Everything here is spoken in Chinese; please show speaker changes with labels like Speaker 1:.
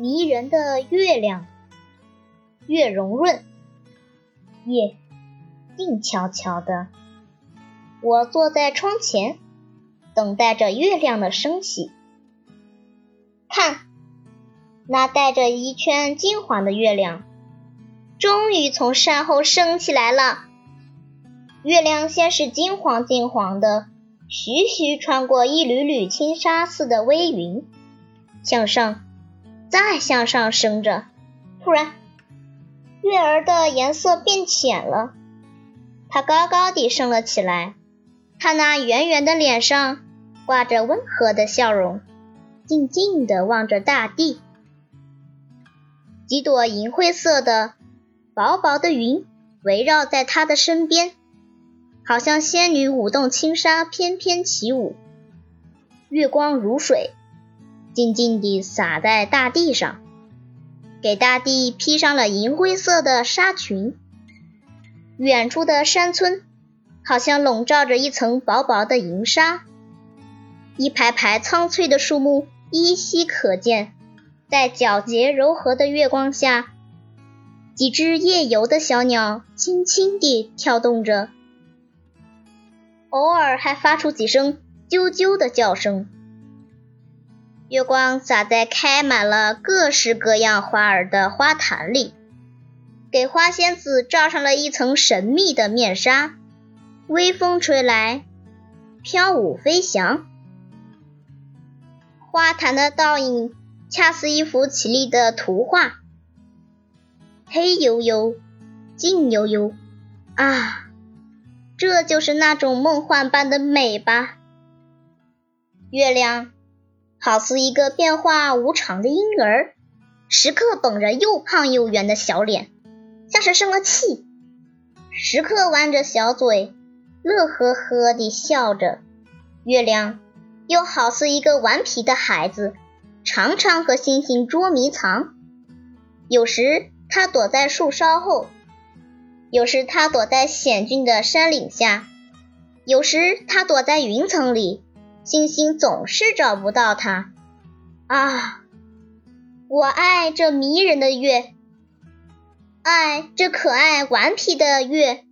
Speaker 1: 迷人的月亮，月融润，夜静悄悄的。我坐在窗前，等待着月亮的升起。看，那带着一圈金黄的月亮，终于从山后升起来了。月亮先是金黄金黄的，徐徐穿过一缕缕轻纱似的微云，向上。再向上升着，突然，月儿的颜色变浅了，它高高地升了起来。它那圆圆的脸上挂着温和的笑容，静静地望着大地。几朵银灰色的薄薄的云围绕在它的身边，好像仙女舞动轻纱翩翩起舞。月光如水。静静地洒在大地上，给大地披上了银灰色的纱裙。远处的山村好像笼罩着一层薄薄的银纱，一排排苍翠的树木依稀可见，在皎洁柔和的月光下，几只夜游的小鸟轻轻地跳动着，偶尔还发出几声啾啾的叫声。月光洒在开满了各式各样花儿的花坛里，给花仙子罩上了一层神秘的面纱。微风吹来，飘舞飞翔。花坛的倒影恰似一幅绮丽的图画，黑黝黝，静悠悠。啊，这就是那种梦幻般的美吧？月亮。好似一个变化无常的婴儿，时刻绷着又胖又圆的小脸，像是生了气；时刻弯着小嘴，乐呵呵地笑着。月亮又好似一个顽皮的孩子，常常和星星捉迷藏。有时它躲在树梢后，有时它躲在险峻的山岭下，有时它躲在云层里。星星总是找不到它啊！我爱这迷人的月，爱这可爱顽皮的月。